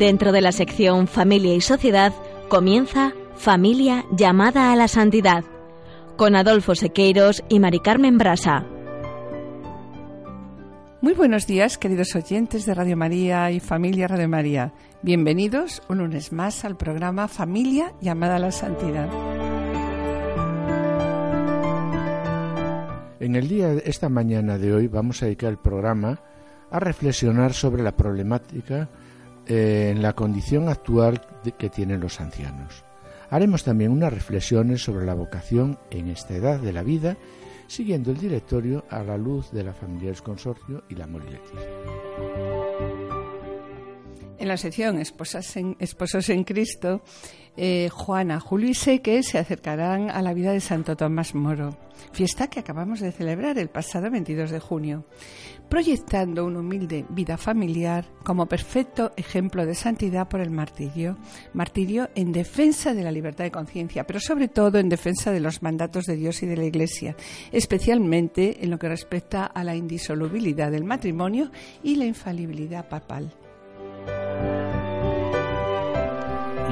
Dentro de la sección Familia y Sociedad comienza Familia llamada a la santidad con Adolfo Sequeiros y Mari Carmen Brasa. Muy buenos días, queridos oyentes de Radio María y Familia Radio María. Bienvenidos un lunes más al programa Familia llamada a la Santidad. En el día de esta mañana de hoy vamos a dedicar el programa a reflexionar sobre la problemática eh, en la condición actual que tienen los ancianos. Haremos también unas reflexiones sobre la vocación en esta edad de la vida, siguiendo el directorio a la luz de la familia del consorcio y la Moriletis. En la sección Esposos en Cristo, eh, Juana, Julio y Seque se acercarán a la vida de Santo Tomás Moro, fiesta que acabamos de celebrar el pasado 22 de junio, proyectando una humilde vida familiar como perfecto ejemplo de santidad por el martirio, martirio en defensa de la libertad de conciencia, pero sobre todo en defensa de los mandatos de Dios y de la Iglesia, especialmente en lo que respecta a la indisolubilidad del matrimonio y la infalibilidad papal.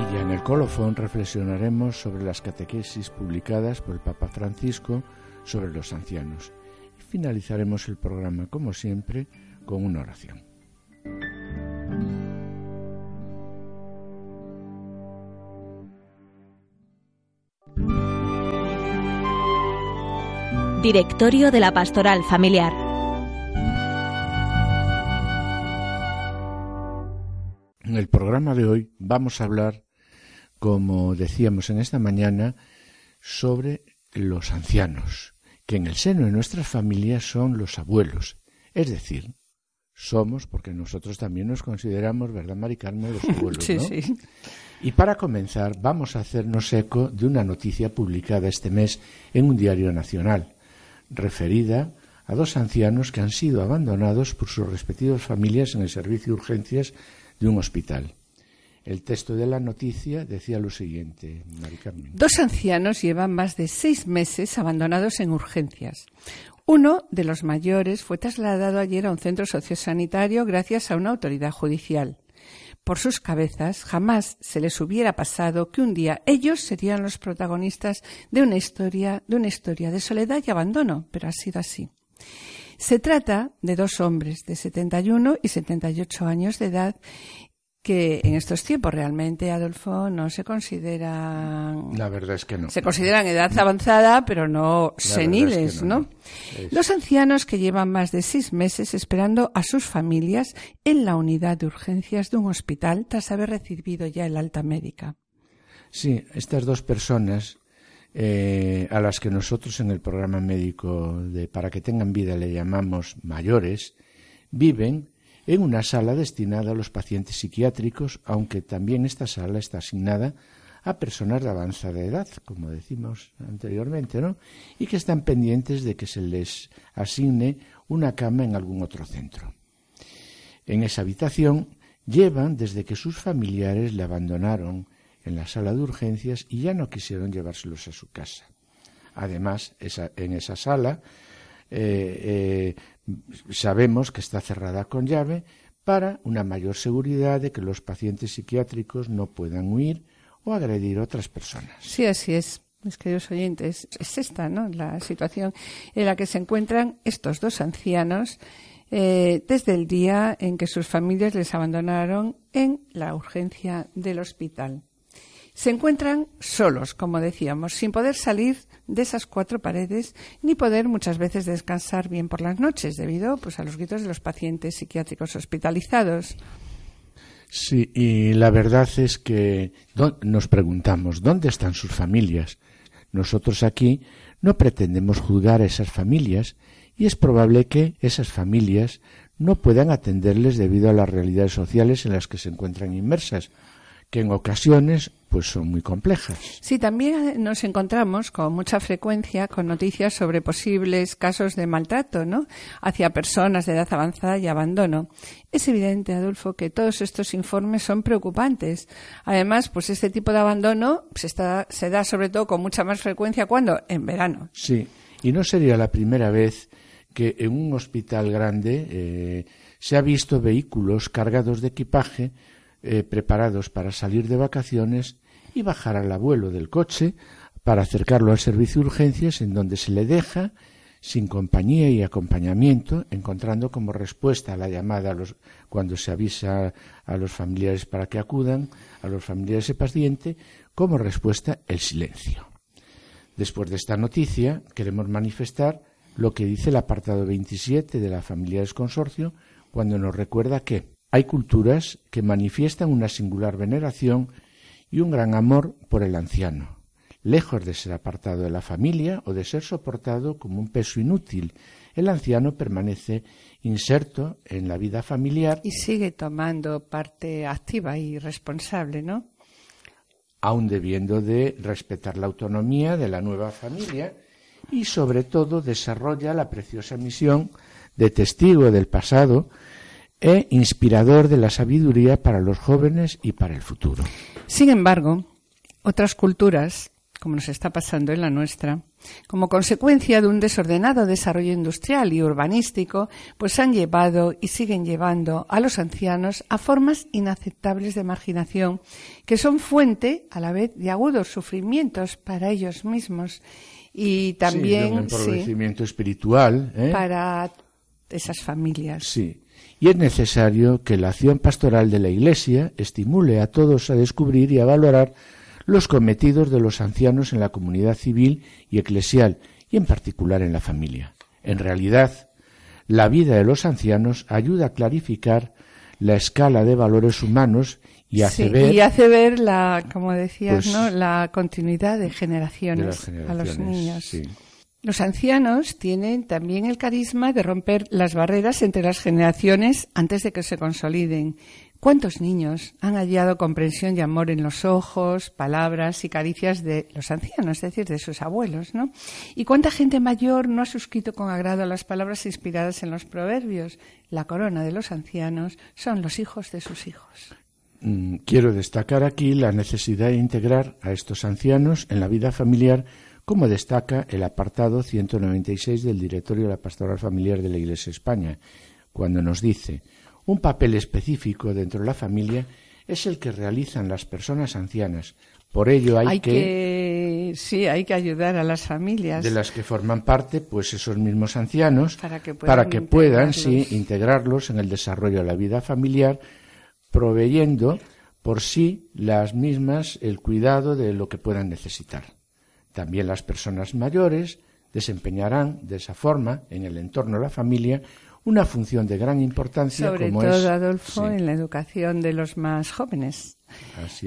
Y ya en el colofón reflexionaremos sobre las catequesis publicadas por el Papa Francisco sobre los ancianos. Y finalizaremos el programa, como siempre, con una oración. Directorio de la Pastoral Familiar. En el programa de hoy vamos a hablar como decíamos en esta mañana, sobre los ancianos, que en el seno de nuestras familias son los abuelos. Es decir, somos, porque nosotros también nos consideramos, ¿verdad, Mari Carmen, los abuelos? sí, sí. Y para comenzar, vamos a hacernos eco de una noticia publicada este mes en un diario nacional, referida a dos ancianos que han sido abandonados por sus respectivas familias en el servicio de urgencias de un hospital. El texto de la noticia decía lo siguiente. Dos ancianos llevan más de seis meses abandonados en urgencias. Uno de los mayores fue trasladado ayer a un centro sociosanitario gracias a una autoridad judicial. Por sus cabezas jamás se les hubiera pasado que un día ellos serían los protagonistas de una historia, de una historia de soledad y abandono, pero ha sido así. Se trata de dos hombres de 71 y 78 años de edad que en estos tiempos realmente, Adolfo, no se consideran. La verdad es que no. Se consideran edad avanzada, pero no seniles, ¿no? Los ancianos que llevan más de seis meses esperando a sus familias en la unidad de urgencias de un hospital tras haber recibido ya el alta médica. Sí, estas dos personas eh, a las que nosotros en el programa médico de Para que tengan vida le llamamos mayores, viven en una sala destinada a los pacientes psiquiátricos, aunque también esta sala está asignada a personas de avanzada edad, como decimos anteriormente, ¿no? Y que están pendientes de que se les asigne una cama en algún otro centro. En esa habitación llevan desde que sus familiares le abandonaron en la sala de urgencias y ya no quisieron llevárselos a su casa. Además, en esa sala eh, eh, sabemos que está cerrada con llave para una mayor seguridad de que los pacientes psiquiátricos no puedan huir o agredir a otras personas. Sí, así es. Mis queridos oyentes, es esta, ¿no? La situación en la que se encuentran estos dos ancianos eh, desde el día en que sus familias les abandonaron en la urgencia del hospital. Se encuentran solos, como decíamos, sin poder salir de esas cuatro paredes ni poder muchas veces descansar bien por las noches debido pues, a los gritos de los pacientes psiquiátricos hospitalizados. Sí, y la verdad es que nos preguntamos, ¿dónde están sus familias? Nosotros aquí no pretendemos juzgar a esas familias y es probable que esas familias no puedan atenderles debido a las realidades sociales en las que se encuentran inmersas que en ocasiones pues son muy complejas. Sí, también nos encontramos con mucha frecuencia con noticias sobre posibles casos de maltrato, ¿no? hacia personas de edad avanzada y abandono. Es evidente, Adolfo, que todos estos informes son preocupantes. Además, pues este tipo de abandono se, está, se da sobre todo con mucha más frecuencia cuando en verano. Sí, y no sería la primera vez que en un hospital grande eh, se ha visto vehículos cargados de equipaje eh, preparados para salir de vacaciones y bajar al abuelo del coche para acercarlo al servicio de urgencias en donde se le deja sin compañía y acompañamiento, encontrando como respuesta a la llamada cuando se avisa a los familiares para que acudan, a los familiares de paciente, como respuesta el silencio. Después de esta noticia, queremos manifestar lo que dice el apartado 27 de la Familiares Consorcio, cuando nos recuerda que hay culturas que manifiestan una singular veneración y un gran amor por el anciano, lejos de ser apartado de la familia o de ser soportado como un peso inútil. El anciano permanece inserto en la vida familiar. Y sigue tomando parte activa y responsable, ¿no? Aun debiendo de respetar la autonomía de la nueva familia y sobre todo desarrolla la preciosa misión de testigo del pasado e inspirador de la sabiduría para los jóvenes y para el futuro. Sin embargo, otras culturas como nos está pasando en la nuestra, como consecuencia de un desordenado desarrollo industrial y urbanístico, pues han llevado y siguen llevando a los ancianos a formas inaceptables de marginación, que son fuente, a la vez, de agudos sufrimientos para ellos mismos y también sí, espiritual ¿eh? para esas familias. Sí. Y es necesario que la acción pastoral de la Iglesia estimule a todos a descubrir y a valorar los cometidos de los ancianos en la comunidad civil y eclesial y en particular en la familia. En realidad, la vida de los ancianos ayuda a clarificar la escala de valores humanos y hace ver y hace ver la como decías pues, no la continuidad de generaciones, a los niños los ancianos tienen también el carisma de romper las barreras entre las generaciones antes de que se consoliden ¿Cuántos niños han hallado comprensión y amor en los ojos, palabras y caricias de los ancianos, es decir, de sus abuelos, ¿no? ¿Y cuánta gente mayor no ha suscrito con agrado las palabras inspiradas en los proverbios? La corona de los ancianos son los hijos de sus hijos. Mm, quiero destacar aquí la necesidad de integrar a estos ancianos en la vida familiar, como destaca el apartado 196 del Directorio de la Pastoral Familiar de la Iglesia España, cuando nos dice un papel específico dentro de la familia es el que realizan las personas ancianas. Por ello hay, que, sí, hay que ayudar a las familias de las que forman parte, pues esos mismos ancianos, para que puedan, sí, integrarlos en el desarrollo de la vida familiar, proveyendo por sí las mismas el cuidado de lo que puedan necesitar. También las personas mayores desempeñarán de esa forma en el entorno de la familia una función de gran importancia Sobre como todo, Adolfo, en la educación de los más jóvenes.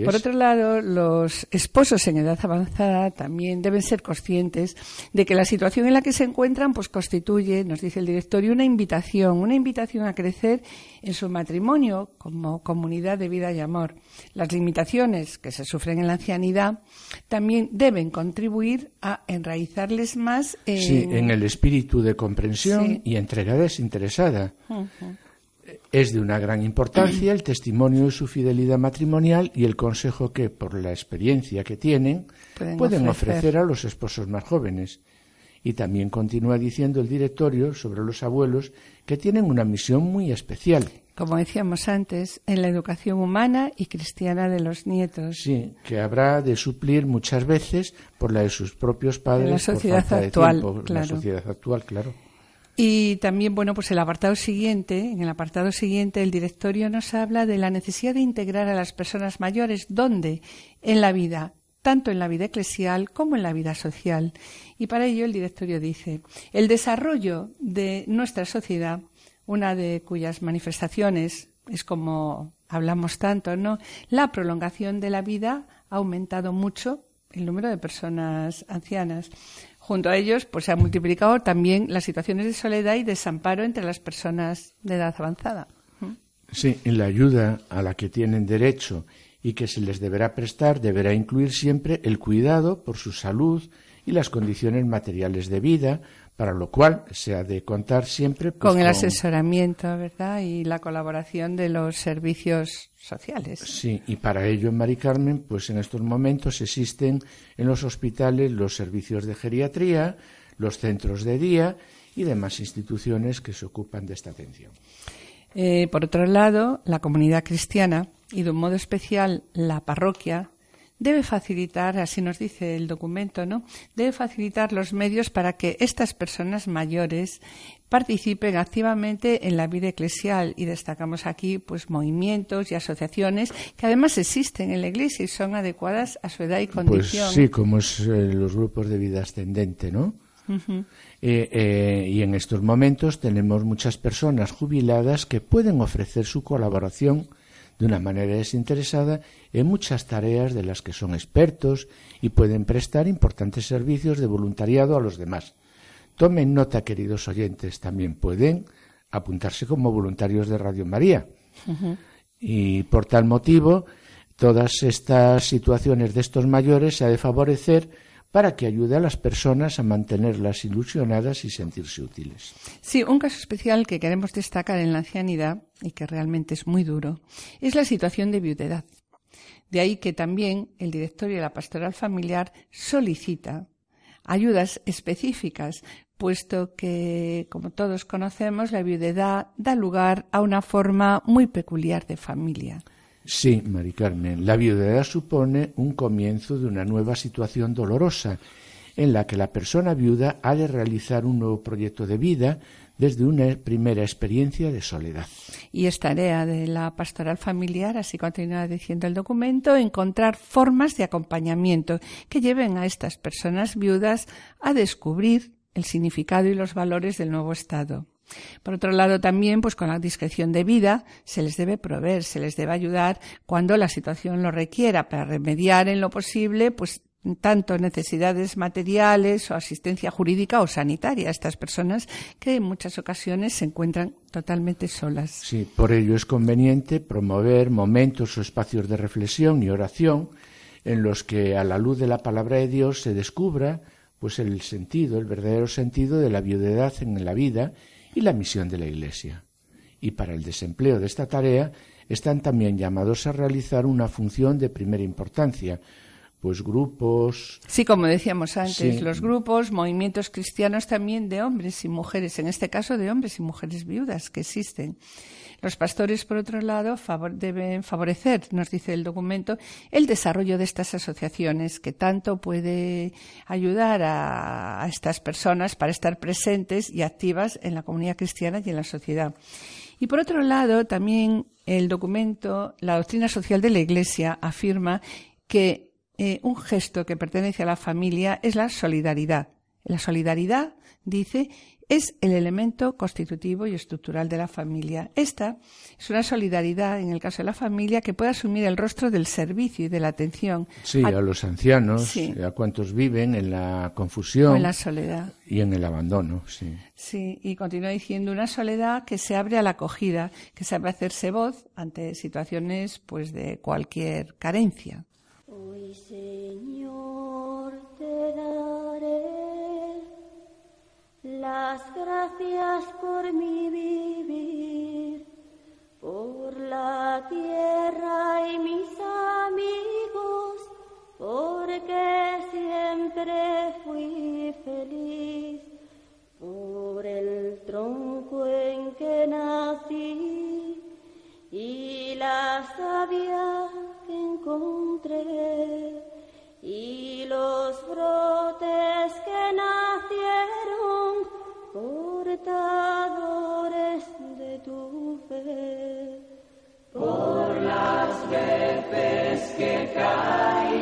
Por otro lado, los esposos en edad avanzada también deben ser conscientes de que la situación en la que se encuentran pues constituye, nos dice el directorio, una invitación, una invitación a crecer en su matrimonio como comunidad de vida y amor. Las limitaciones que se sufren en la ancianidad también deben contribuir a enraizarles más en, el espíritu de comprensión y entrega desinteresada es de una gran importancia el testimonio de su fidelidad matrimonial y el consejo que, por la experiencia que tienen, pueden, ofrecer. a los esposos más jóvenes. Y también continúa diciendo el directorio sobre los abuelos que tienen una misión muy especial. Como decíamos antes, en la educación humana y cristiana de los nietos. Sí, que habrá de suplir muchas veces por la de sus propios padres. la sociedad actual, La sociedad actual, claro. Y también, bueno, pues el apartado siguiente, en el apartado siguiente, el directorio nos habla de la necesidad de integrar a las personas mayores, ¿dónde? En la vida, tanto en la vida eclesial como en la vida social. Y para ello el directorio dice, el desarrollo de nuestra sociedad, una de cuyas manifestaciones es como hablamos tanto, ¿no? La prolongación de la vida ha aumentado mucho el número de personas ancianas. Junto a ellos, pues se han multiplicado también las situaciones de soledad y desamparo entre las personas de edad avanzada. Sí, en la ayuda a la que tienen derecho y que se les deberá prestar deberá incluir siempre el cuidado por su salud y las condiciones materiales de vida, para lo cual se ha de contar siempre pues, con el asesoramiento, ¿verdad? Y la colaboración de los servicios sociales. Sí, y para ello en Mari Carmen, pues en estos momentos existen en los hospitales los servicios de geriatría, los centros de día y demás instituciones que se ocupan de esta atención. Eh, por otro lado, la comunidad cristiana y de un modo especial la parroquia debe facilitar, así nos dice el documento, ¿no? Debe facilitar los medios para que estas personas mayores participen activamente en la vida eclesial y destacamos aquí pues movimientos y asociaciones que además existen en la Iglesia y son adecuadas a su edad y pues condición. Pues sí, como es eh, los grupos de vida ascendente, ¿no? Eh, eh, y en estos momentos tenemos muchas personas jubiladas que pueden ofrecer su colaboración de una manera desinteresada en muchas tareas de las que son expertos y pueden prestar importantes servicios de voluntariado a los demás. Tomen nota, queridos oyentes, también pueden apuntarse como voluntarios de Radio María. Y por tal motivo, todas estas situaciones de estos mayores se ha de favorecer para que ayude a las personas a mantenerlas ilusionadas y sentirse útiles. Sí, un caso especial que queremos destacar en la ancianidad, y que realmente es muy duro, es la situación de viudedad. De ahí que también el directorio de la pastoral familiar solicita ayudas específicas, puesto que, como todos conocemos, la viudedad da lugar a una forma muy peculiar de familia. Sí, Mari Carmen, la viudedad supone un comienzo de una nueva situación dolorosa en la que la persona viuda ha de realizar un nuevo proyecto de vida desde una primera experiencia de soledad. Y es tarea de la pastoral familiar, así continúa diciendo el documento, encontrar formas de acompañamiento que lleven a estas personas viudas a descubrir el significado y los valores del nuevo Estado. Por otro lado, también, pues con la discreción de vida, se les debe proveer, se les debe ayudar cuando la situación lo requiera para remediar en lo posible, pues tanto necesidades materiales o asistencia jurídica o sanitaria a estas personas que en muchas ocasiones se encuentran totalmente solas. Sí, por ello es conveniente promover momentos o espacios de reflexión y oración en los que a la luz de la palabra de Dios se descubra pues el sentido, el verdadero sentido de la viudedad en la vida y la misión de la Iglesia. Y para el desempleo de esta tarea están también llamados a realizar una función de primera importancia, pues grupos. Sí, como decíamos antes, los grupos, movimientos cristianos también de hombres y mujeres, en este caso de hombres y mujeres viudas que existen. Los pastores, por otro lado, deben favorecer, nos dice el documento, el desarrollo de estas asociaciones que tanto puede ayudar a, a estas personas para estar presentes y activas en la comunidad cristiana y en la sociedad. Y por otro lado, también el documento, la doctrina social de la Iglesia afirma que eh, un gesto que pertenece a la familia es la solidaridad. La solidaridad, dice, es el elemento constitutivo y estructural de la familia. Esta es una solidaridad, en el caso de la familia, que puede asumir el rostro del servicio y de la atención. Sí, a, los ancianos, a cuantos viven en la confusión. en la soledad. Y en el abandono, sí. Sí, y continúa diciendo una soledad que se abre a la acogida, que sabe hacerse voz ante situaciones pues de cualquier carencia. Hoy, Señor, te daré las gracias por mi vivir, por la tierra y mis amigos, porque siempre fui feliz, por el tronco en que nací y la sabia que encontré y los brotes Por las veces que caí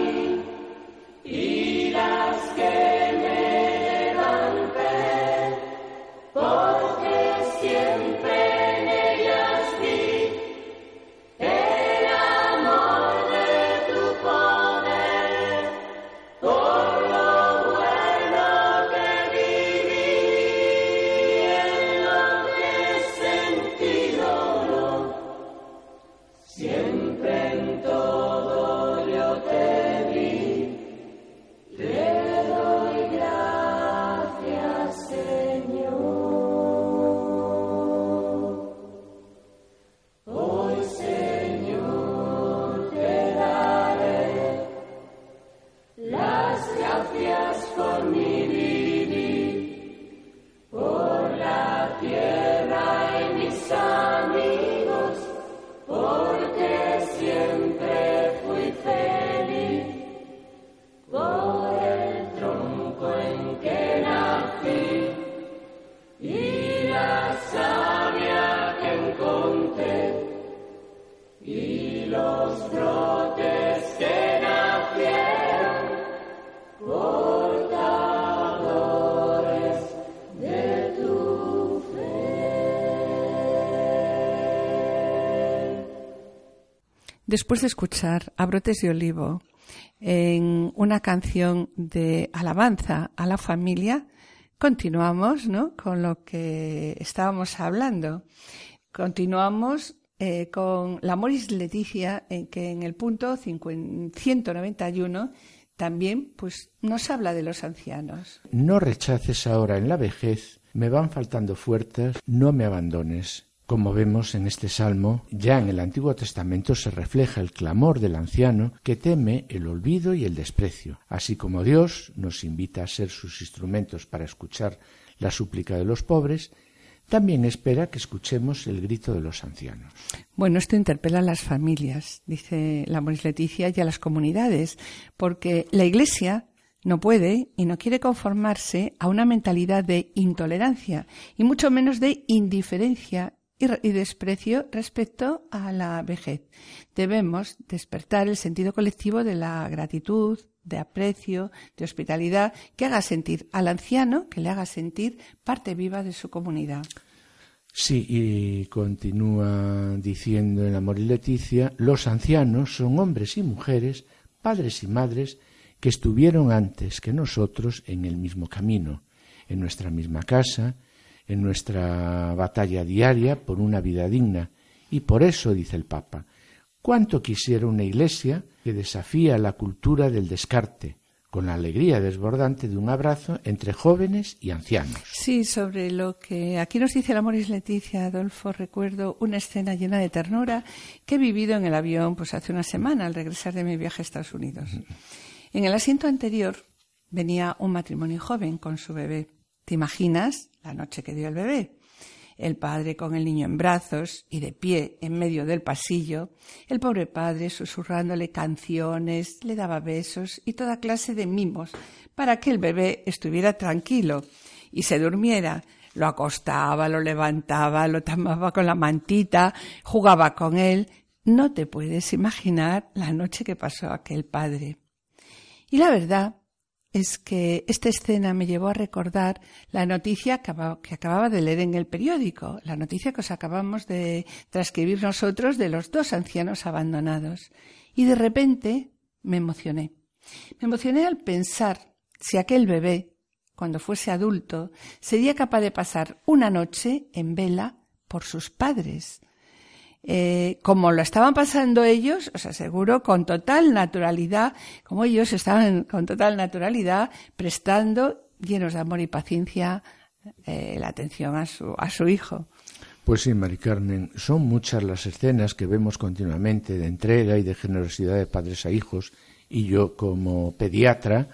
Después de escuchar a Brotes de Olivo en una canción de alabanza a la familia, continuamos ¿no? con lo que estábamos hablando. Continuamos eh, con la Moris Leticia, en que en el punto 191 también pues, nos habla de los ancianos. No rechaces ahora en la vejez, me van faltando fuerzas, no me abandones. Como vemos en este salmo, ya en el Antiguo Testamento se refleja el clamor del anciano que teme el olvido y el desprecio, así como Dios nos invita a ser sus instrumentos para escuchar la súplica de los pobres, también espera que escuchemos el grito de los ancianos. Bueno, esto interpela a las familias, dice la Moris Leticia, y a las comunidades, porque la Iglesia no puede y no quiere conformarse a una mentalidad de intolerancia y mucho menos de indiferencia y, desprecio respecto a la vejez. Debemos despertar el sentido colectivo de la gratitud, de aprecio, de hospitalidad, que haga sentir al anciano, que le haga sentir parte viva de su comunidad. Sí, y continúa diciendo en Amor y Leticia, los ancianos son hombres y mujeres, padres y madres, que estuvieron antes que nosotros en el mismo camino, en nuestra misma casa, en nuestra batalla diaria por una vida digna. Y por eso, dice el Papa, cuánto quisiera una Iglesia que desafía la cultura del descarte, con la alegría desbordante de un abrazo entre jóvenes y ancianos. Sí, sobre lo que aquí nos dice el Amoris Leticia, Adolfo, recuerdo una escena llena de ternura que he vivido en el avión pues hace una semana al regresar de mi viaje a Estados Unidos. En el asiento anterior venía un matrimonio joven con su bebé. ¿Te imaginas la noche que dio el bebé? El padre con el niño en brazos y de pie en medio del pasillo, el pobre padre susurrándole canciones, le daba besos y toda clase de mimos para que el bebé estuviera tranquilo y se durmiera. Lo acostaba, lo levantaba, lo tomaba con la mantita, jugaba con él. No te puedes imaginar la noche que pasó aquel padre. Y la verdad es que esta escena me llevó a recordar la noticia que acababa de leer en el periódico, la noticia que os acabamos de transcribir nosotros de los dos ancianos abandonados. Y de repente me emocioné. Me emocioné al pensar si aquel bebé, cuando fuese adulto, sería capaz de pasar una noche en vela por sus padres, eh, como lo estaban pasando ellos, os aseguro, con total naturalidad, como ellos estaban con total naturalidad prestando, llenos de amor y paciencia, eh, la atención a su, a su hijo. Pues sí, Mari Carmen, son muchas las escenas que vemos continuamente de entrega y de generosidad de padres a hijos, y yo, como pediatra,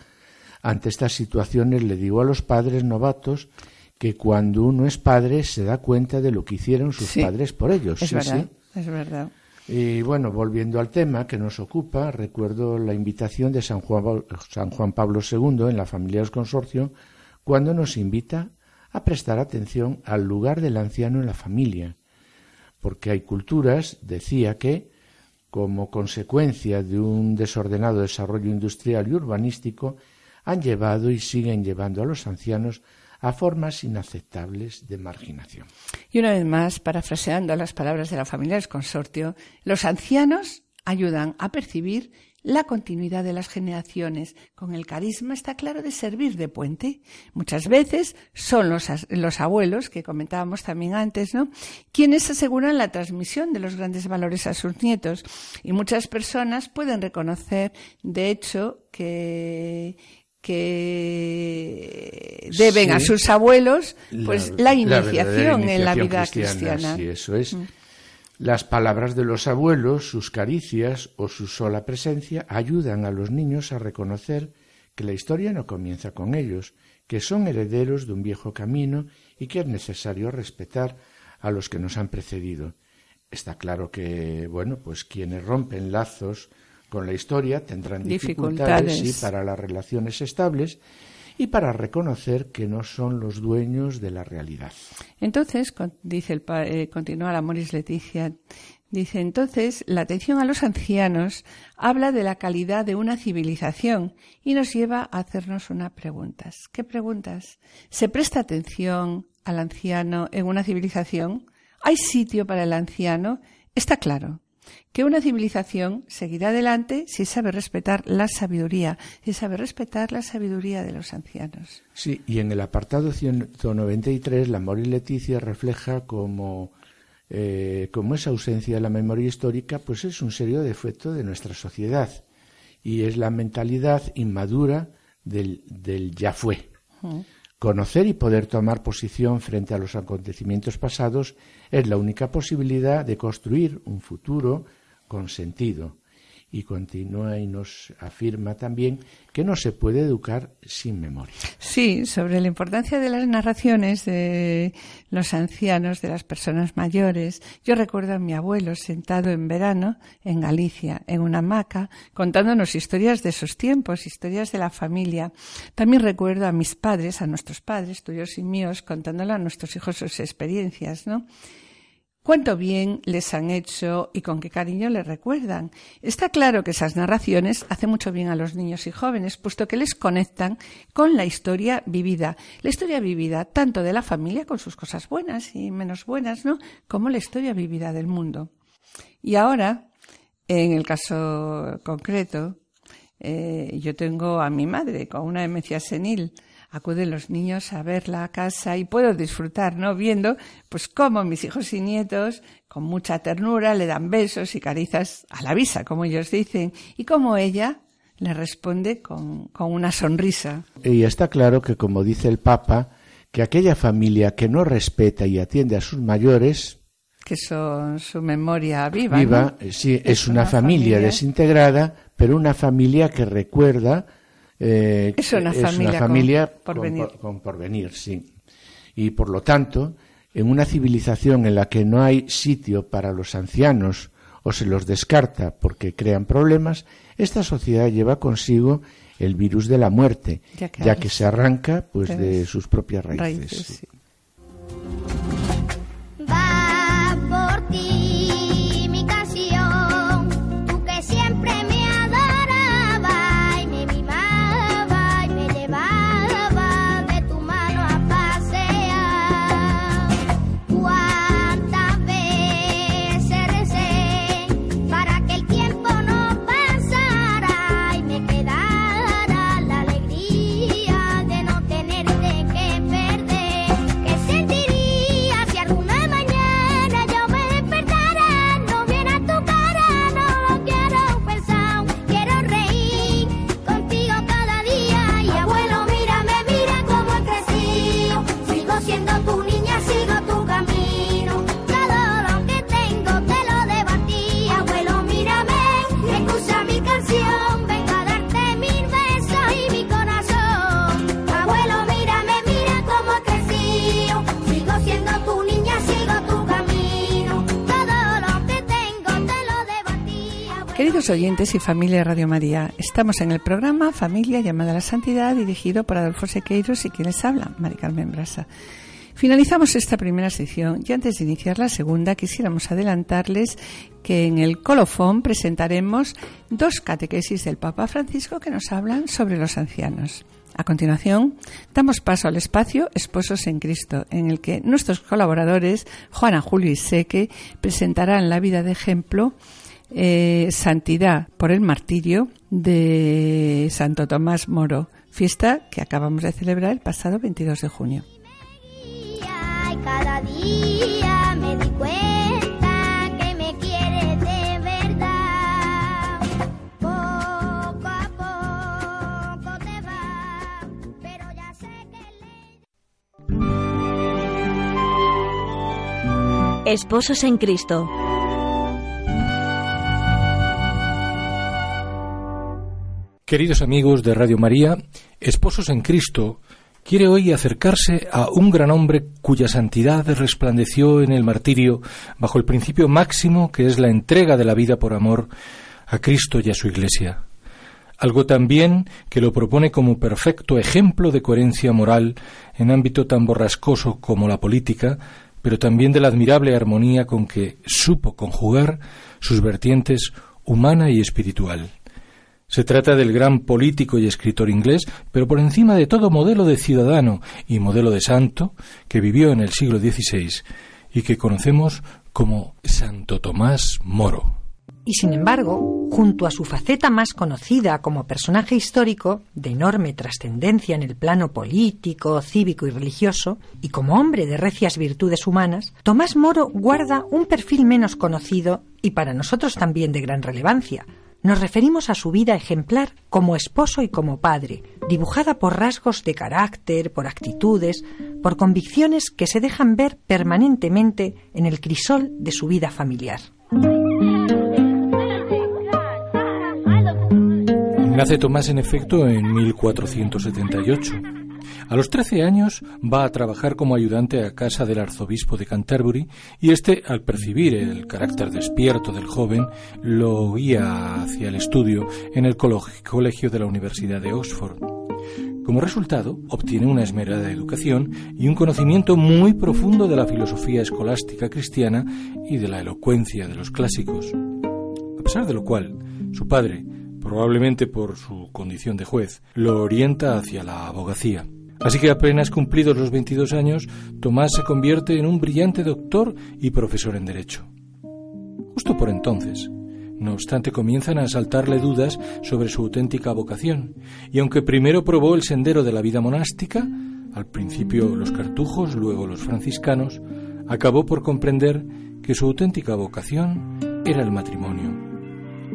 ante estas situaciones le digo a los padres novatos que cuando uno es padre se da cuenta de lo que hicieron sus padres por ellos. Es sí, verdad, sí. es verdad. Y bueno, volviendo al tema que nos ocupa, recuerdo la invitación de San Juan, San Juan Pablo II en la familia del consorcio, cuando nos invita a prestar atención al lugar del anciano en la familia, porque hay culturas, decía que, como consecuencia de un desordenado desarrollo industrial y urbanístico, han llevado y siguen llevando a los ancianos a formas inaceptables de marginación. Y una vez más, parafraseando las palabras de la familia del consorcio, los ancianos ayudan a percibir la continuidad de las generaciones. Con el carisma está claro de servir de puente. Muchas veces son los, los, abuelos, que comentábamos también antes, ¿no? Quienes aseguran la transmisión de los grandes valores a sus nietos. Y muchas personas pueden reconocer, de hecho, que, que deben a sus abuelos pues la, iniciación, en la vida cristiana. Sí, eso es. Mm. Las palabras de los abuelos, sus caricias o su sola presencia ayudan a los niños a reconocer que la historia no comienza con ellos, que son herederos de un viejo camino y que es necesario respetar a los que nos han precedido. Está claro que, bueno, pues quienes rompen lazos con la historia tendrán dificultades, para las relaciones estables y para reconocer que no son los dueños de la realidad. Entonces, dice el, eh, continúa la Moris Leticia, dice entonces, la atención a los ancianos habla de la calidad de una civilización y nos lleva a hacernos unas preguntas. ¿Qué preguntas? ¿Se presta atención al anciano en una civilización? ¿Hay sitio para el anciano? Está claro. Que una civilización seguirá adelante si sabe respetar la sabiduría, si sabe respetar la sabiduría de los ancianos. Sí, y en el apartado 193, la Amor y Leticia refleja como, eh, como esa ausencia de la memoria histórica, pues es un serio defecto de nuestra sociedad y es la mentalidad inmadura del, del ya fue. Conocer y poder tomar posición frente a los acontecimientos pasados es la única posibilidad de construir un futuro con sentido. Y continúa y nos afirma también que no se puede educar sin memoria. Sí, sobre la importancia de las narraciones de los ancianos, de las personas mayores. Yo recuerdo a mi abuelo sentado en verano en Galicia, en una hamaca, contándonos historias de esos tiempos, historias de la familia. También recuerdo a mis padres, a nuestros padres, tuyos y míos, contándole a nuestros hijos sus experiencias, ¿no? Cuánto bien les han hecho y con qué cariño les recuerdan. Está claro que esas narraciones hacen mucho bien a los niños y jóvenes, puesto que les conectan con la historia vivida. La historia vivida tanto de la familia, con sus cosas buenas y menos buenas, ¿no? Como la historia vivida del mundo. Y ahora, en el caso concreto, eh, yo tengo a mi madre con una demencia senil acuden los niños a verla a casa y puedo disfrutar, ¿no? Viendo, pues, cómo mis hijos y nietos, con mucha ternura, le dan besos y carizas a la visa, como ellos dicen, y cómo ella le responde con, con una sonrisa. Y está claro que, como dice el Papa, que aquella familia que no respeta y atiende a sus mayores, que son su memoria viva. Viva, sí, es, una, familia, desintegrada, pero una familia que recuerda eh, es una familia, con, con, porvenir, sí. Y por lo tanto, en una civilización en la que no hay sitio para los ancianos o se los descarta porque crean problemas, esta sociedad lleva consigo el virus de la muerte, ya que, se arranca pues de sus propias raíces. Oyentes y familia de Radio María, estamos en el programa Familia llamada a la Santidad, dirigido por Adolfo Sequeiros y quien les habla, Mari Carmen Brasa. Finalizamos esta primera sección y antes de iniciar la segunda quisiéramos adelantarles que en el colofón presentaremos dos catequesis del Papa Francisco que nos hablan sobre los ancianos. A continuación, damos paso al espacio Esposos en Cristo, en el que nuestros colaboradores, Juana, Julio y Seque, presentarán la vida de ejemplo eh, Santidad por el martirio de Santo Tomás Moro, fiesta que acabamos de celebrar el pasado 22 de junio. Y cada día me di cuenta que me quiere de verdad. Poco a poco te va, pero ya sé que le Esposos en Cristo. Queridos amigos de Radio María, Esposos en Cristo quiere hoy acercarse a un gran hombre cuya santidad resplandeció en el martirio bajo el principio máximo que es la entrega de la vida por amor a Cristo y a su Iglesia. Algo también que lo propone como perfecto ejemplo de coherencia moral en ámbito tan borrascoso como la política, pero también de la admirable armonía con que supo conjugar sus vertientes humana y espiritual. Se trata del gran político y escritor inglés, pero por encima de todo modelo de ciudadano y modelo de santo que vivió en el siglo XVI y que conocemos como Santo Tomás Moro. Y sin embargo, junto a su faceta más conocida como personaje histórico, de enorme trascendencia en el plano político, cívico y religioso, y como hombre de recias virtudes humanas, Tomás Moro guarda un perfil menos conocido y para nosotros también de gran relevancia, nos referimos a su vida ejemplar como esposo y como padre, dibujada por rasgos de carácter, por actitudes, por convicciones que se dejan ver permanentemente en el crisol de su vida familiar. Nace Tomás en efecto en 1478. A los 13 años va a trabajar como ayudante a casa del arzobispo de Canterbury y este, al percibir el carácter despierto del joven, lo guía hacia el estudio en el colegio de la Universidad de Oxford. Como resultado, obtiene una esmerada educación y un conocimiento muy profundo de la filosofía escolástica cristiana y de la elocuencia de los clásicos. A pesar de lo cual, su padre, probablemente por su condición de juez, lo orienta hacia la abogacía. Así que apenas cumplidos los 22 años, Tomás se convierte en un brillante doctor y profesor en Derecho. Justo por entonces, no obstante, comienzan a asaltarle dudas sobre su auténtica vocación, y aunque primero probó el sendero de la vida monástica, al principio los cartujos, luego los franciscanos, acabó por comprender que su auténtica vocación era el matrimonio.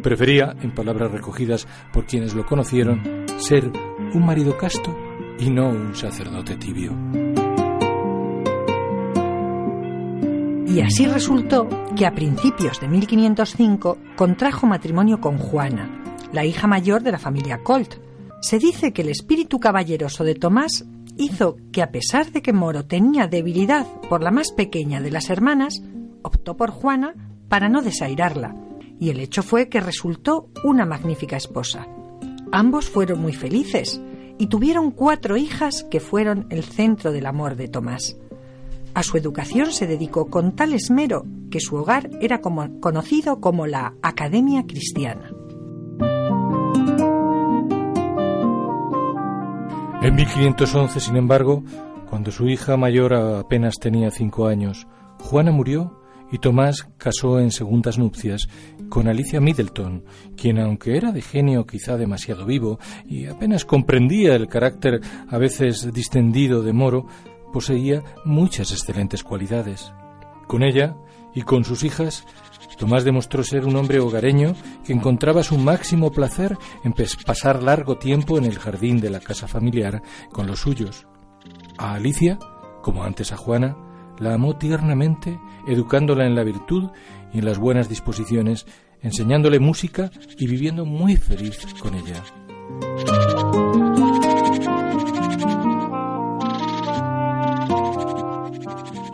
Prefería, en palabras recogidas por quienes lo conocieron, ser un marido casto y no un sacerdote tibio. Y así resultó que a principios de 1505 contrajo matrimonio con Juana, la hija mayor de la familia Colt. Se dice que el espíritu caballeroso de Tomás hizo que a pesar de que Moro tenía debilidad por la más pequeña de las hermanas, optó por Juana para no desairarla, y el hecho fue que resultó una magnífica esposa. Ambos fueron muy felices, y tuvieron cuatro hijas que fueron el centro del amor de Tomás. A su educación se dedicó con tal esmero que su hogar era conocido como la Academia Cristiana. En 1511, sin embargo, cuando su hija mayor apenas tenía cinco años, Juana murió y Tomás casó en segundas nupcias con Alicia Middleton, quien aunque era de genio quizá demasiado vivo y apenas comprendía el carácter a veces distendido de Moro, poseía muchas excelentes cualidades. Con ella y con sus hijas, Tomás demostró ser un hombre hogareño que encontraba su máximo placer en pasar largo tiempo en el jardín de la casa familiar con los suyos. A Alicia, como antes a Juana, la amó tiernamente, educándola en la virtud y en las buenas disposiciones, enseñándole música y viviendo muy feliz con ella.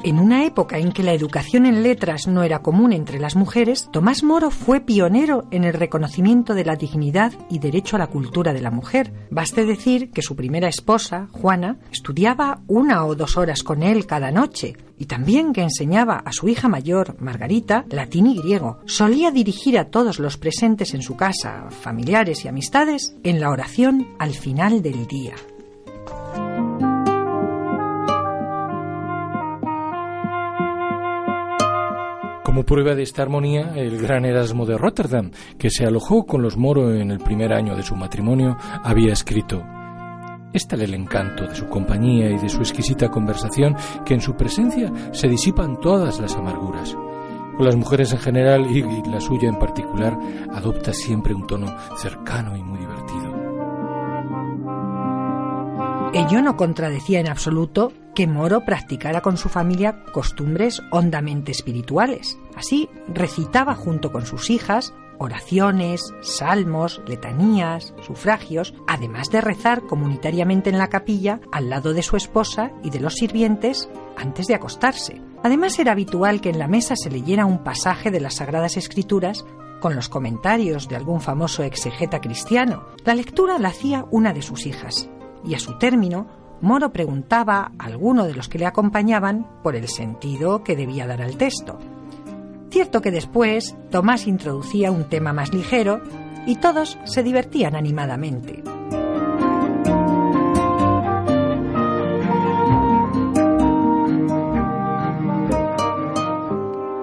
En una época en que la educación en letras no era común entre las mujeres, Tomás Moro fue pionero en el reconocimiento de la dignidad y derecho a la cultura de la mujer. Baste decir que su primera esposa, Juana, estudiaba una o dos horas con él cada noche, y también que enseñaba a su hija mayor, Margarita, latín y griego. Solía dirigir a todos los presentes en su casa, familiares y amistades, en la oración al final del día. Como prueba de esta armonía, el gran Erasmo de Rotterdam, que se alojó con los Moro en el primer año de su matrimonio, había escrito es tal el encanto de su compañía y de su exquisita conversación que en su presencia se disipan todas las amarguras. Con las mujeres en general y la suya en particular, adopta siempre un tono cercano y muy divertido. Ello no contradecía en absoluto que Moro practicara con su familia costumbres hondamente espirituales. Así recitaba junto con sus hijas oraciones, salmos, letanías, sufragios, además de rezar comunitariamente en la capilla al lado de su esposa y de los sirvientes antes de acostarse. Además era habitual que en la mesa se leyera un pasaje de las Sagradas Escrituras con los comentarios de algún famoso exegeta cristiano. La lectura la hacía una de sus hijas y a su término Moro preguntaba a alguno de los que le acompañaban por el sentido que debía dar al texto. Cierto que después Tomás introducía un tema más ligero y todos se divertían animadamente.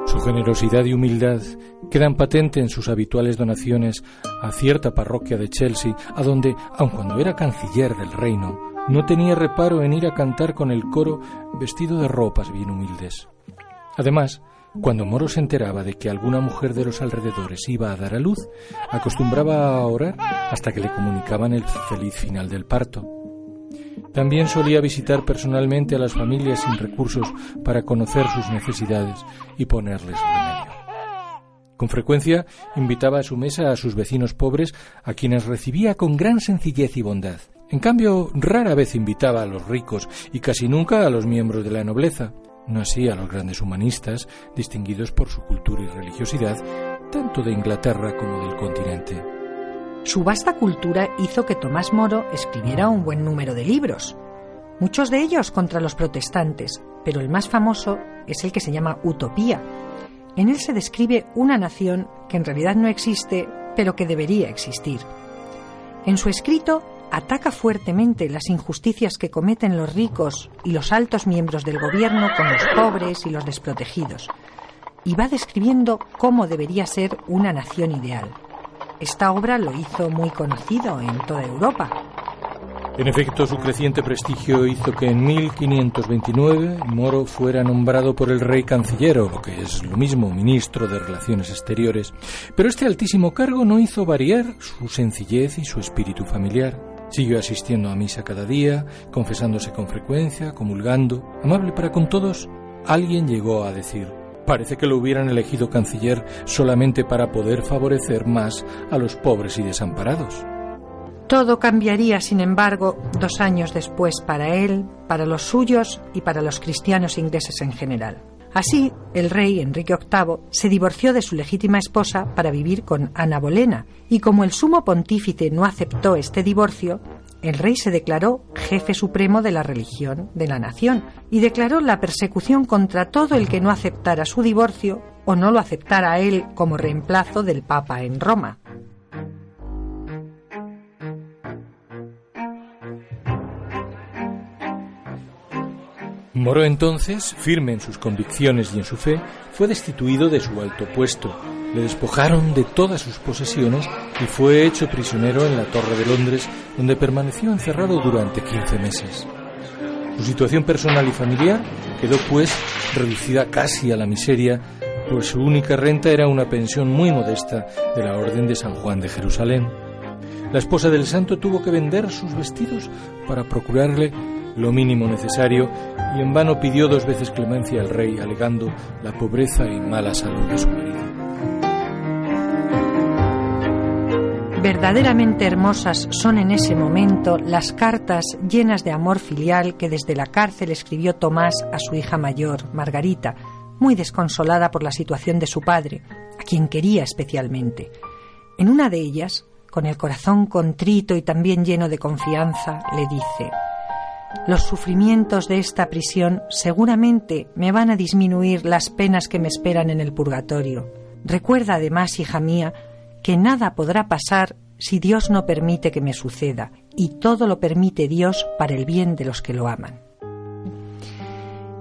Su generosidad y humildad quedan patente en sus habituales donaciones a cierta parroquia de Chelsea, a donde, aun cuando era canciller del reino, no tenía reparo en ir a cantar con el coro vestido de ropas bien humildes. Además, cuando Moro se enteraba de que alguna mujer de los alrededores iba a dar a luz, acostumbraba a orar hasta que le comunicaban el feliz final del parto. También solía visitar personalmente a las familias sin recursos para conocer sus necesidades y ponerles remedio. Con frecuencia invitaba a su mesa a sus vecinos pobres, a quienes recibía con gran sencillez y bondad. En cambio, rara vez invitaba a los ricos y casi nunca a los miembros de la nobleza, no así a los grandes humanistas, distinguidos por su cultura y religiosidad, tanto de Inglaterra como del continente. Su vasta cultura hizo que Tomás Moro escribiera un buen número de libros, muchos de ellos contra los protestantes, pero el más famoso es el que se llama Utopía. En él se describe una nación que en realidad no existe, pero que debería existir. En su escrito ataca fuertemente las injusticias que cometen los ricos y los altos miembros del gobierno con los pobres y los desprotegidos, y va describiendo cómo debería ser una nación ideal. Esta obra lo hizo muy conocido en toda Europa. En efecto, su creciente prestigio hizo que en 1529 Moro fuera nombrado por el rey cancillero, lo que es lo mismo, ministro de Relaciones Exteriores. Pero este altísimo cargo no hizo variar su sencillez y su espíritu familiar. Siguió asistiendo a misa cada día, confesándose con frecuencia, comulgando, amable para con todos. Alguien llegó a decir, parece que lo hubieran elegido canciller solamente para poder favorecer más a los pobres y desamparados. Todo cambiaría, sin embargo, dos años después para él, para los suyos y para los cristianos ingleses en general. Así, el rey Enrique VIII se divorció de su legítima esposa para vivir con Ana Bolena, y como el sumo pontífice no aceptó este divorcio, el rey se declaró jefe supremo de la religión de la nación y declaró la persecución contra todo el que no aceptara su divorcio o no lo aceptara él como reemplazo del Papa en Roma. Moro entonces, firme en sus convicciones y en su fe, fue destituido de su alto puesto, le despojaron de todas sus posesiones y fue hecho prisionero en la Torre de Londres, donde permaneció encerrado durante 15 meses. Su situación personal y familiar quedó pues reducida casi a la miseria, pues su única renta era una pensión muy modesta de la Orden de San Juan de Jerusalén. La esposa del santo tuvo que vender sus vestidos para procurarle lo mínimo necesario y en vano pidió dos veces clemencia al rey alegando la pobreza y mala salud de su marido. Verdaderamente hermosas son en ese momento las cartas llenas de amor filial que desde la cárcel escribió Tomás a su hija mayor, Margarita, muy desconsolada por la situación de su padre, a quien quería especialmente. En una de ellas, con el corazón contrito y también lleno de confianza, le dice, los sufrimientos de esta prisión seguramente me van a disminuir las penas que me esperan en el purgatorio. Recuerda además, hija mía, que nada podrá pasar si Dios no permite que me suceda, y todo lo permite Dios para el bien de los que lo aman.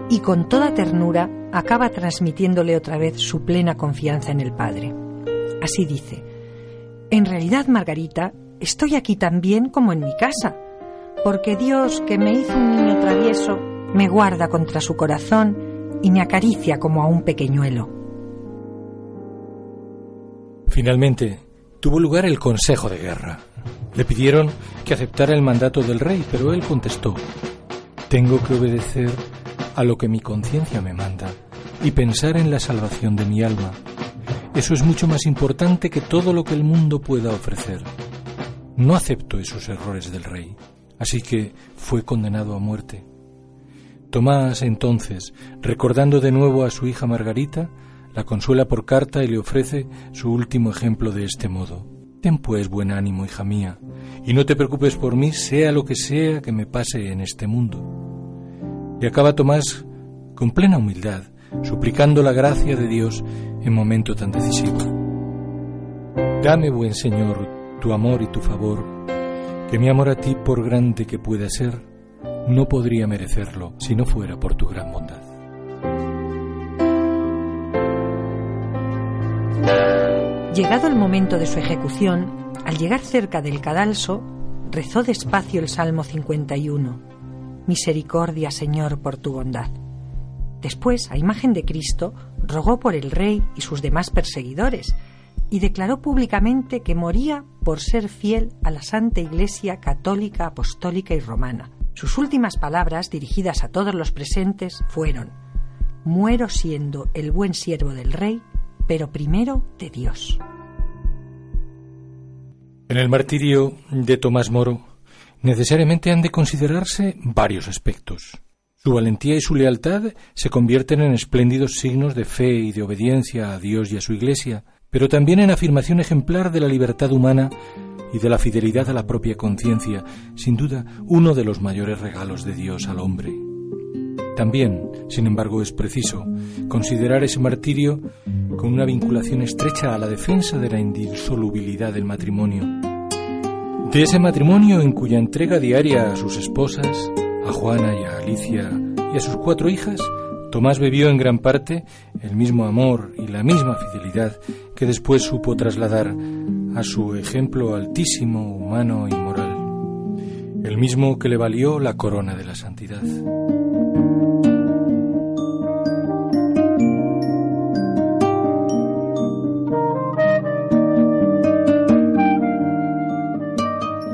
Y con toda ternura acaba transmitiéndole otra vez su plena confianza en el Padre. Así dice, En realidad, Margarita, estoy aquí tan bien como en mi casa porque Dios, que me hizo un niño travieso, me guarda contra su corazón y me acaricia como a un pequeñuelo. Finalmente, tuvo lugar el Consejo de Guerra. Le pidieron que aceptara el mandato del rey, pero él contestó, tengo que obedecer a lo que mi conciencia me manda y pensar en la salvación de mi alma. Eso es mucho más importante que todo lo que el mundo pueda ofrecer. No acepto esos errores del rey. Así que fue condenado a muerte. Tomás, entonces, recordando de nuevo a su hija Margarita, la consuela por carta y le ofrece su último ejemplo de este modo. Ten pues buen ánimo, hija mía, y no te preocupes por mí, sea lo que sea que me pase en este mundo. Y acaba Tomás con plena humildad, suplicando la gracia de Dios en momento tan decisivo. Dame, buen Señor, tu amor y tu favor que mi amor a ti, por grande que pueda ser, no podría merecerlo si no fuera por tu gran bondad. Llegado el momento de su ejecución, al llegar cerca del cadalso, rezó despacio el Salmo 51. Misericordia, Señor, por tu bondad. Después, a imagen de Cristo, rogó por el rey y sus demás perseguidores, y declaró públicamente que moría por ser fiel a la Santa Iglesia católica, apostólica y romana. Sus últimas palabras, dirigidas a todos los presentes, fueron Muero siendo el buen siervo del rey, pero primero de Dios. En el martirio de Tomás Moro necesariamente han de considerarse varios aspectos. Su valentía y su lealtad se convierten en espléndidos signos de fe y de obediencia a Dios y a su Iglesia, pero también en afirmación ejemplar de la libertad humana y de la fidelidad a la propia conciencia, sin duda uno de los mayores regalos de Dios al hombre. También, sin embargo, es preciso considerar ese martirio con una vinculación estrecha a la defensa de la indisolubilidad del matrimonio. De ese matrimonio en cuya entrega diaria a sus esposas, a Juana y a Alicia y a sus cuatro hijas, Tomás bebió en gran parte el mismo amor y la misma fidelidad que después supo trasladar a su ejemplo altísimo, humano y moral, el mismo que le valió la corona de la santidad.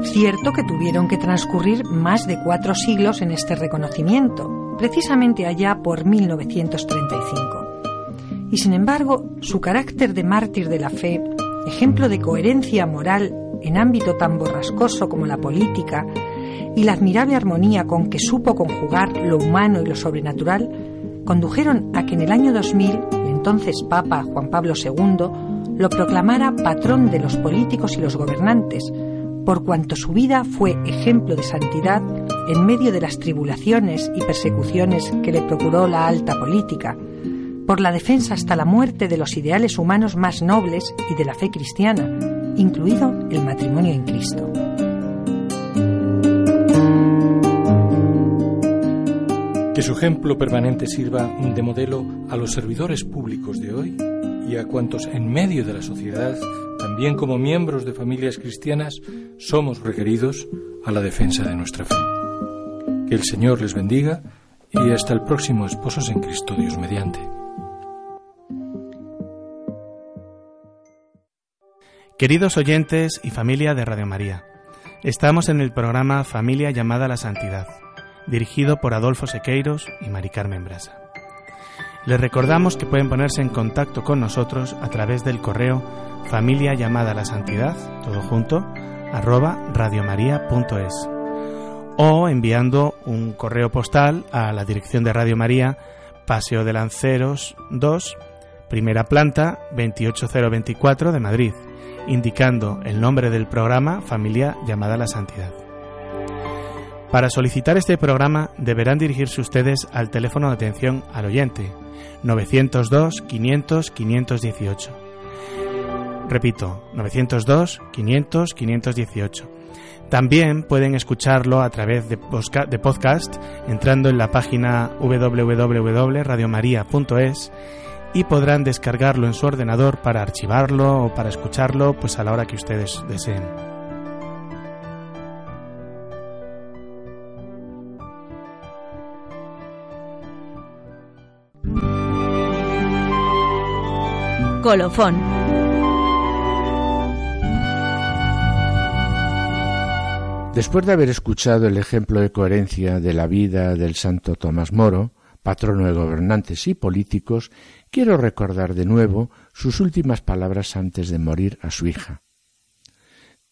Cierto que tuvieron que transcurrir más de cuatro siglos en este reconocimiento, precisamente allá por 1935. Y sin embargo, su carácter de mártir de la fe, ejemplo de coherencia moral en ámbito tan borrascoso como la política, y la admirable armonía con que supo conjugar lo humano y lo sobrenatural, condujeron a que en el año 2000 el entonces Papa Juan Pablo II lo proclamara patrón de los políticos y los gobernantes, por cuanto su vida fue ejemplo de santidad en medio de las tribulaciones y persecuciones que le procuró la alta política, por la defensa hasta la muerte de los ideales humanos más nobles y de la fe cristiana, incluido el matrimonio en Cristo. Que su ejemplo permanente sirva de modelo a los servidores públicos de hoy y a cuantos en medio de la sociedad, también como miembros de familias cristianas, somos requeridos a la defensa de nuestra fe. Que el Señor les bendiga y hasta el próximo Esposos en Cristo Dios mediante. Queridos oyentes y familia de Radio María, estamos en el programa Familia llamada a la Santidad, dirigido por Adolfo Sequeiros y Mari Carmen Brasa. Les recordamos que pueden ponerse en contacto con nosotros a través del correo familia llamada a la santidad, todo junto, arroba radiomaria.es o enviando un correo postal a la dirección de Radio María, Paseo de Lanceros 2, primera planta 28024 de Madrid, indicando el nombre del programa Familia llamada a la Santidad. Para solicitar este programa deberán dirigirse ustedes al teléfono de atención al oyente 902 500 518. Repito, 902 500 518. También pueden escucharlo a través de, podcast entrando en la página www.radiomaria.es y podrán descargarlo en su ordenador para archivarlo o para escucharlo pues a la hora que ustedes deseen. Colofón Después de haber escuchado el ejemplo de coherencia de la vida del santo Tomás Moro, patrono de gobernantes y políticos, quiero recordar de nuevo sus últimas palabras antes de morir a su hija.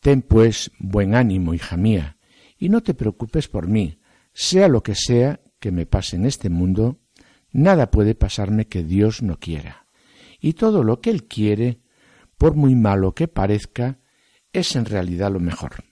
Ten pues buen ánimo, hija mía, y no te preocupes por mí, sea lo que sea que me pase en este mundo, nada puede pasarme que Dios no quiera. Y todo lo que Él quiere, por muy malo que parezca, es en realidad lo mejor.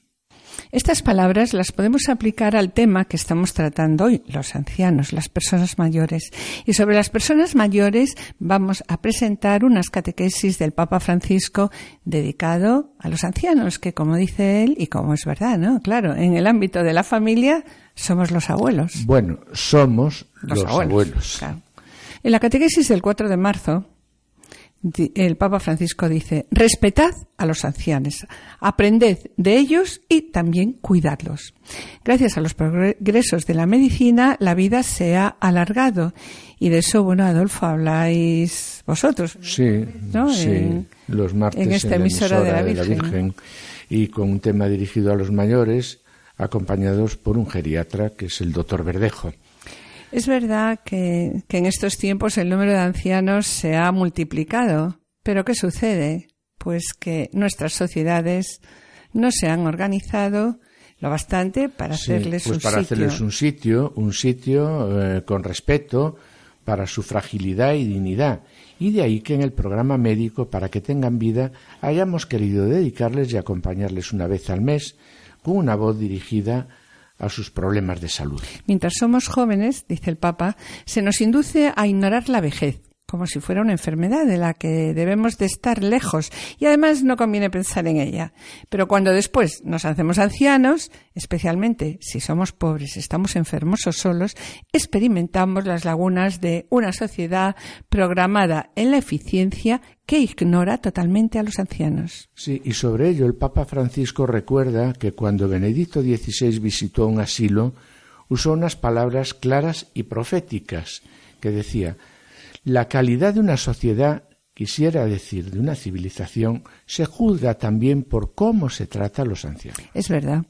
Estas palabras las podemos aplicar al tema que estamos tratando hoy, los ancianos, las personas mayores. Y sobre las personas mayores vamos a presentar unas catequesis del Papa Francisco dedicado a los ancianos, que como dice él, y como es verdad, ¿no? Claro, en el ámbito de la familia somos los abuelos. Bueno, somos los, abuelos. En la catequesis del 4 de marzo el Papa Francisco dice, respetad a los ancianos, aprended de ellos y también cuidadlos. Gracias a los progresos de la medicina, la vida se ha alargado. Y de eso, bueno, Adolfo, habláis vosotros. Sí, sí. los martes en esta emisora, de, la, Virgen. Y con un tema dirigido a los mayores, acompañados por un geriatra, que es el doctor Verdejo. Es verdad que, en estos tiempos el número de ancianos se ha multiplicado, pero ¿qué sucede? Pues que nuestras sociedades no se han organizado lo bastante para hacerles pues un para sitio. hacerles un sitio, un sitio eh, con respeto para su fragilidad y dignidad. Y de ahí que en el programa médico, para que tengan vida, hayamos querido dedicarles y acompañarles una vez al mes con una voz dirigida a sus problemas de salud. Mientras somos jóvenes, dice el Papa, se nos induce a ignorar la vejez, como si fuera una enfermedad de la que debemos de estar lejos y además no conviene pensar en ella. Pero cuando después nos hacemos ancianos, especialmente si somos pobres, estamos enfermos o solos, experimentamos las lagunas de una sociedad programada en la eficiencia que ignora totalmente a los ancianos. Sí, y sobre ello el Papa Francisco recuerda que cuando Benedicto XVI visitó un asilo, usó unas palabras claras y proféticas que decía la calidad de una sociedad, quisiera decir de una civilización, se juzga también por cómo se trata a los ancianos. Es verdad.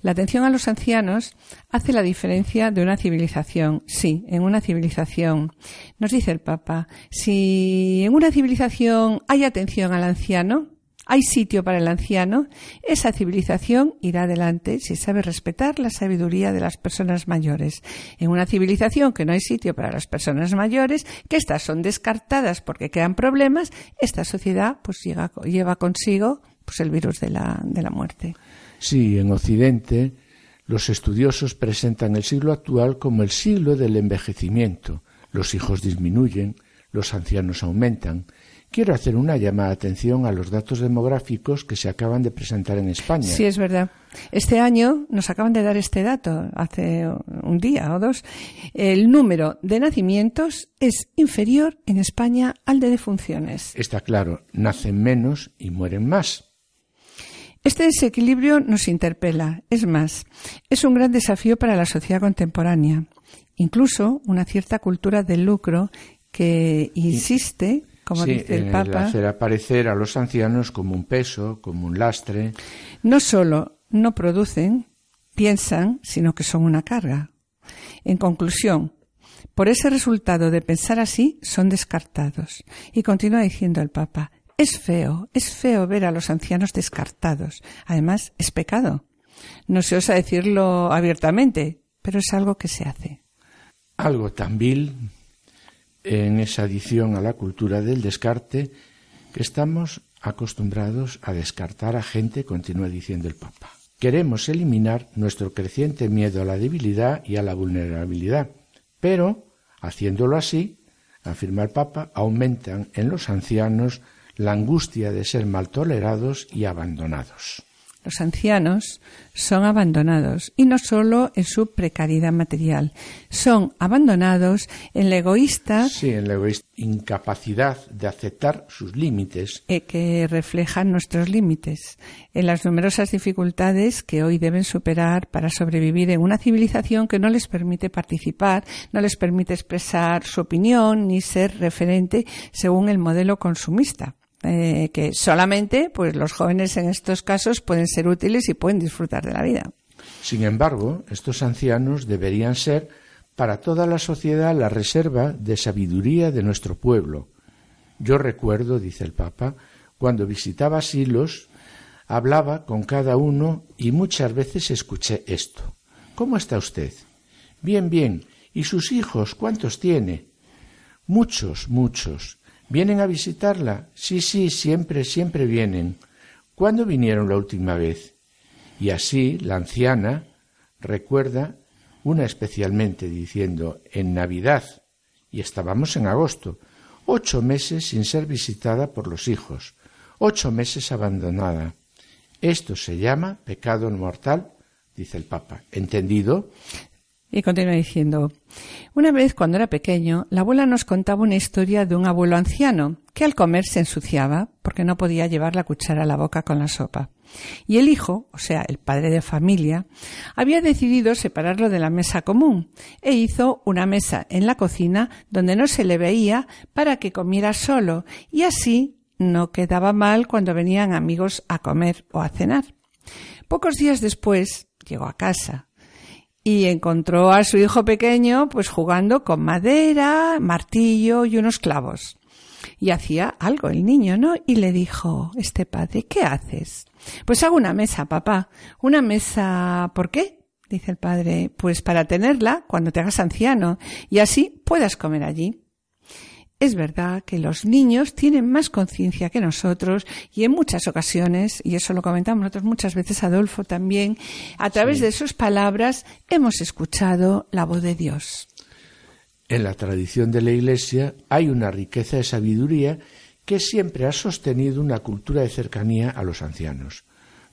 La atención a los ancianos hace la diferencia de una civilización. Sí, en una civilización. Nos dice el Papa, si en una civilización hay atención al anciano, hay sitio para el anciano, esa civilización irá adelante si sabe respetar la sabiduría de las personas mayores. En una civilización que no hay sitio para las personas mayores, que éstas son descartadas porque crean problemas, esta sociedad pues lleva consigo pues el virus de la, de la muerte. Sí, en Occidente los estudiosos presentan el siglo actual como el siglo del envejecimiento. Los hijos disminuyen, los ancianos aumentan, Quiero hacer una llamada de atención a los datos demográficos que se acaban de presentar en España. Sí, es verdad. Este año nos acaban de dar este dato, hace un día o dos. El número de nacimientos es inferior en España al de defunciones. Está claro, nacen menos y mueren más. Este desequilibrio nos interpela. Es más, es un gran desafío para la sociedad contemporánea. Incluso una cierta cultura del lucro que insiste como dice el Papa. hacer aparecer a los ancianos como un peso, como un lastre. No solo no producen, piensan, sino que son una carga. En conclusión, por ese resultado de pensar así, son descartados. Y continúa diciendo el Papa, es feo, es feo ver a los ancianos descartados. Además, es pecado. No se osa decirlo abiertamente, pero es algo que se hace. Algo tan vil en esa adición a la cultura del descarte que estamos acostumbrados a descartar a gente, continúa diciendo el Papa. Queremos eliminar nuestro creciente miedo a la debilidad y a la vulnerabilidad, pero, haciéndolo así, afirma el Papa, aumentan en los ancianos la angustia de ser mal tolerados y abandonados. Los ancianos son abandonados y no solo en su precariedad material, son abandonados en la egoísta, sí, en la egoísta incapacidad de aceptar sus límites eh, que reflejan nuestros límites, en las numerosas dificultades que hoy deben superar para sobrevivir en una civilización que no les permite participar, no les permite expresar su opinión ni ser referente según el modelo consumista. Eh, que solamente pues los jóvenes en estos casos pueden ser útiles y pueden disfrutar de la vida. Sin embargo, estos ancianos deberían ser para toda la sociedad la reserva de sabiduría de nuestro pueblo. Yo recuerdo, dice el Papa, cuando visitaba asilos, hablaba con cada uno y muchas veces escuché esto. ¿Cómo está usted? Bien, bien. ¿Y sus hijos cuántos tiene? Muchos, muchos. ¿Vienen a visitarla? Sí, sí, siempre, siempre vienen. ¿Cuándo vinieron la última vez? Y así la anciana recuerda una especialmente diciendo en Navidad, y estábamos en agosto, ocho meses sin ser visitada por los hijos, ocho meses abandonada. Esto se llama pecado mortal, dice el Papa. ¿Entendido? Y continúa diciendo, Una vez, cuando era pequeño, la abuela nos contaba una historia de un abuelo anciano que al comer se ensuciaba porque no podía llevar la cuchara a la boca con la sopa. Y el hijo, o sea, el padre de familia, había decidido separarlo de la mesa común e hizo una mesa en la cocina donde no se le veía para que comiera solo y así no quedaba mal cuando venían amigos a comer o a cenar. Pocos días después llegó a casa y encontró a su hijo pequeño pues jugando con madera, martillo y unos clavos. Y hacía algo el niño, ¿no? Y le dijo, este padre, ¿qué haces? Pues hago una mesa, papá. ¿Una mesa por qué? Dice el padre, pues para tenerla cuando te hagas anciano y así puedas comer allí. Es verdad que los niños tienen más conciencia que nosotros y en muchas ocasiones, y eso lo comentamos nosotros muchas veces, Adolfo también, a través de sus palabras hemos escuchado la voz de Dios. En la tradición de la Iglesia hay una riqueza de sabiduría que siempre ha sostenido una cultura de cercanía a los ancianos.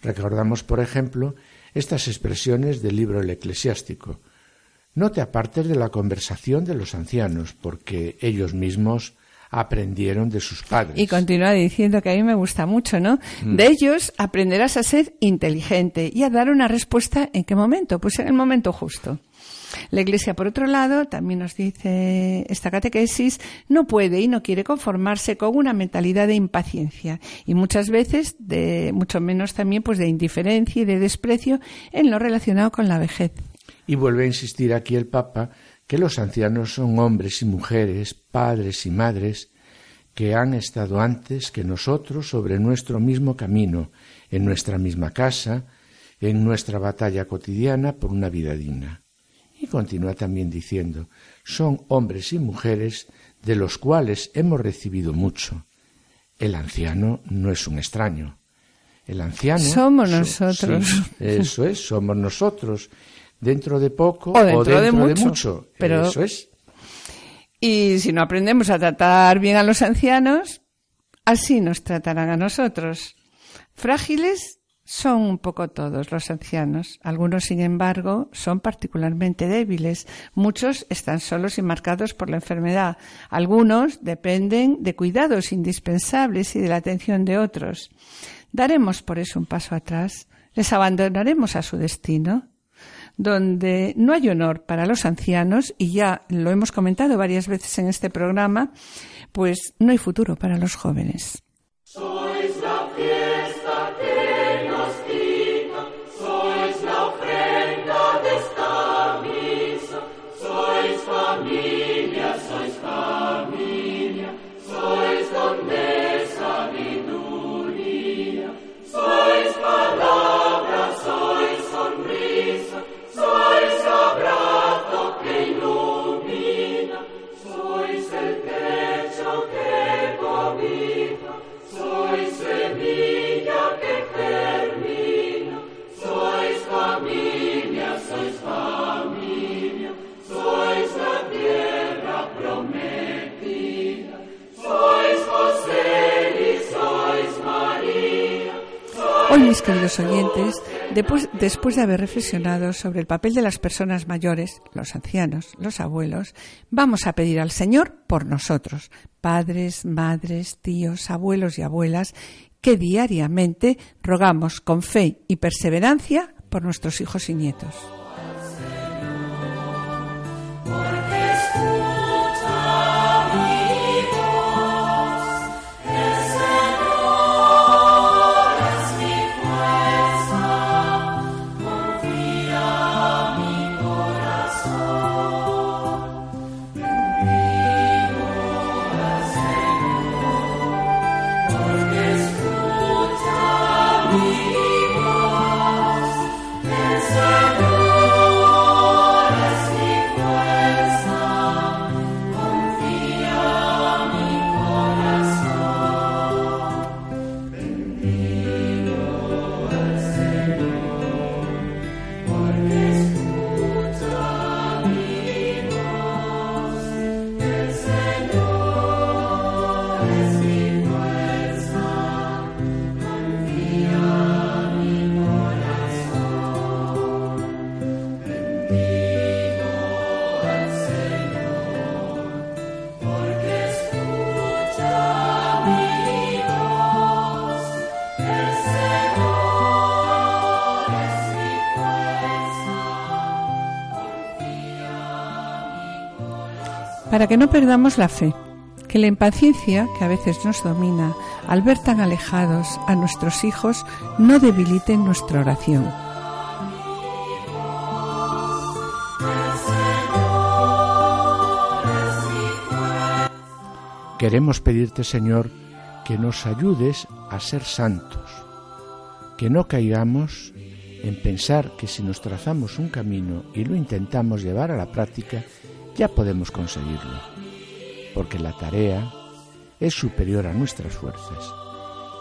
Recordamos, por ejemplo, estas expresiones del libro El Eclesiástico. No te apartes de la conversación de los ancianos, porque ellos mismos aprendieron de sus padres. Y continúa diciendo que a mí me gusta mucho, ¿no? Mm. De ellos aprenderás a ser inteligente y a dar una respuesta en qué momento, pues en el momento justo. La Iglesia, por otro lado, también nos dice esta catequesis, no puede y no quiere conformarse con una mentalidad de impaciencia y muchas veces de mucho menos también pues de indiferencia y de desprecio en lo relacionado con la vejez. Y vuelve a insistir aquí el Papa que los ancianos son hombres y mujeres, padres y madres, que han estado antes que nosotros sobre nuestro mismo camino, en nuestra misma casa, en nuestra batalla cotidiana por una vida digna. Y continúa también diciendo, son hombres y mujeres de los cuales hemos recibido mucho. El anciano no es un extraño. El anciano Somos so- nosotros. sí, eso es, somos nosotros. Dentro de poco O dentro de mucho, mucho. pero- Eso es. Y si no aprendemos a tratar bien a los ancianos, así nos tratarán a nosotros. Frágiles son un poco todos los ancianos. Algunos, sin embargo, son particularmente débiles. Muchos están solos y marcados por la enfermedad. Algunos dependen de cuidados indispensables y de la atención de otros. Daremos por eso un paso atrás. Les abandonaremos a su destino donde no hay honor para los ancianos, y ya lo hemos comentado varias veces en este programa, pues no hay futuro para los jóvenes. Hoy, mis queridos oyentes, después, después de haber reflexionado sobre el papel de las personas mayores, los ancianos, los abuelos, vamos a pedir al Señor por nosotros, padres, madres, tíos, abuelos y abuelas, que diariamente rogamos con fe y perseverancia por nuestros hijos y nietos. Para que no perdamos la fe, que la impaciencia que a veces nos domina al ver tan alejados a nuestros hijos no debilite nuestra oración. Queremos pedirte, Señor, que nos ayudes a ser santos, que no caigamos en pensar que si nos trazamos un camino y lo intentamos llevar a la práctica, ya podemos conseguirlo, porque la tarea es superior a nuestras fuerzas.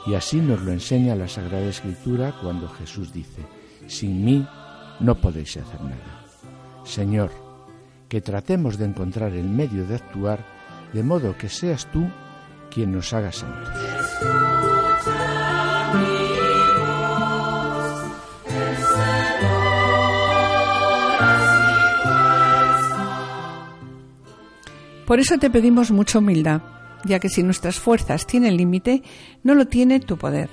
Y así nos lo enseña la Sagrada Escritura cuando Jesús dice, sin mí no podéis hacer nada. Señor, que tratemos de encontrar el medio de actuar de modo que seas tú quien nos haga santos. Por eso te pedimos mucha humildad, ya que si nuestras fuerzas tienen límite, no lo tiene tu poder.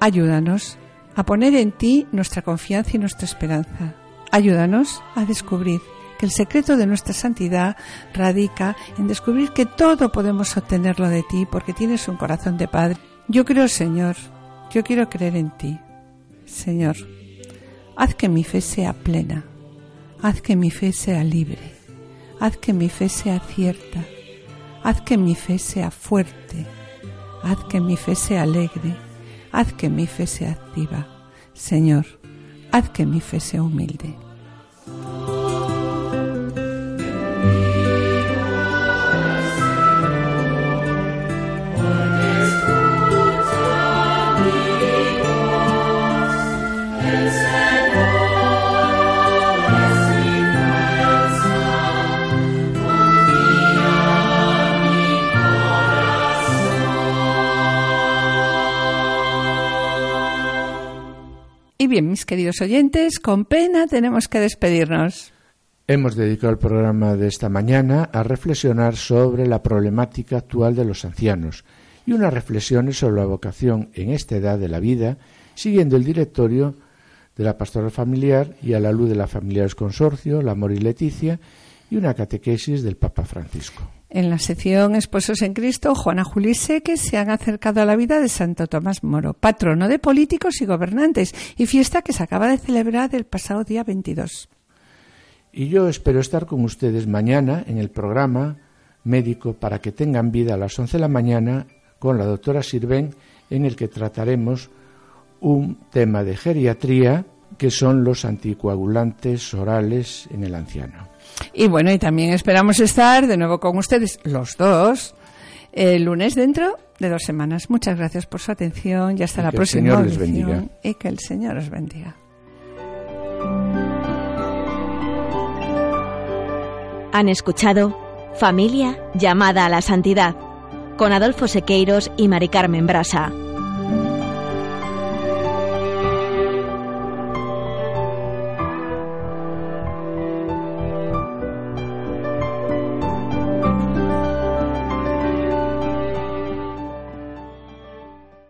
Ayúdanos a poner en ti nuestra confianza y nuestra esperanza. Ayúdanos a descubrir que el secreto de nuestra santidad radica en descubrir que todo podemos obtenerlo de ti porque tienes un corazón de Padre. Yo creo, Señor, yo quiero creer en ti. Señor, haz que mi fe sea plena, haz que mi fe sea libre, haz que mi fe sea cierta, haz que mi fe sea fuerte, haz que mi fe sea alegre, haz que mi fe sea activa. Señor, haz que mi fe sea humilde. Y bien, mis queridos oyentes, con pena tenemos que despedirnos. Hemos dedicado el programa de esta mañana a reflexionar sobre la problemática actual de los ancianos y unas reflexiones sobre la vocación en esta edad de la vida, siguiendo el directorio de la pastoral familiar y a la luz de la Familiares Consorcio, la Amor y Leticia, y una catequesis del Papa Francisco. En la sección Esposos en Cristo, Juana Julise, que se han acercado a la vida de Santo Tomás Moro, patrono de políticos y gobernantes, y fiesta que se acaba de celebrar el pasado día 22. Y yo espero estar con ustedes mañana en el programa médico para que tengan vida a las 11 de la mañana con la doctora Sirven, en el que trataremos un tema de geriatría que son los anticoagulantes orales en el anciano. Y bueno, y también esperamos estar de nuevo con ustedes, los dos, el lunes dentro de dos semanas. Muchas gracias por su atención y hasta Y la que el próxima Señor les bendiga. Y que el Señor os bendiga. Han escuchado Familia llamada a la santidad con Adolfo Sequeiros y Mari Carmen Brasa.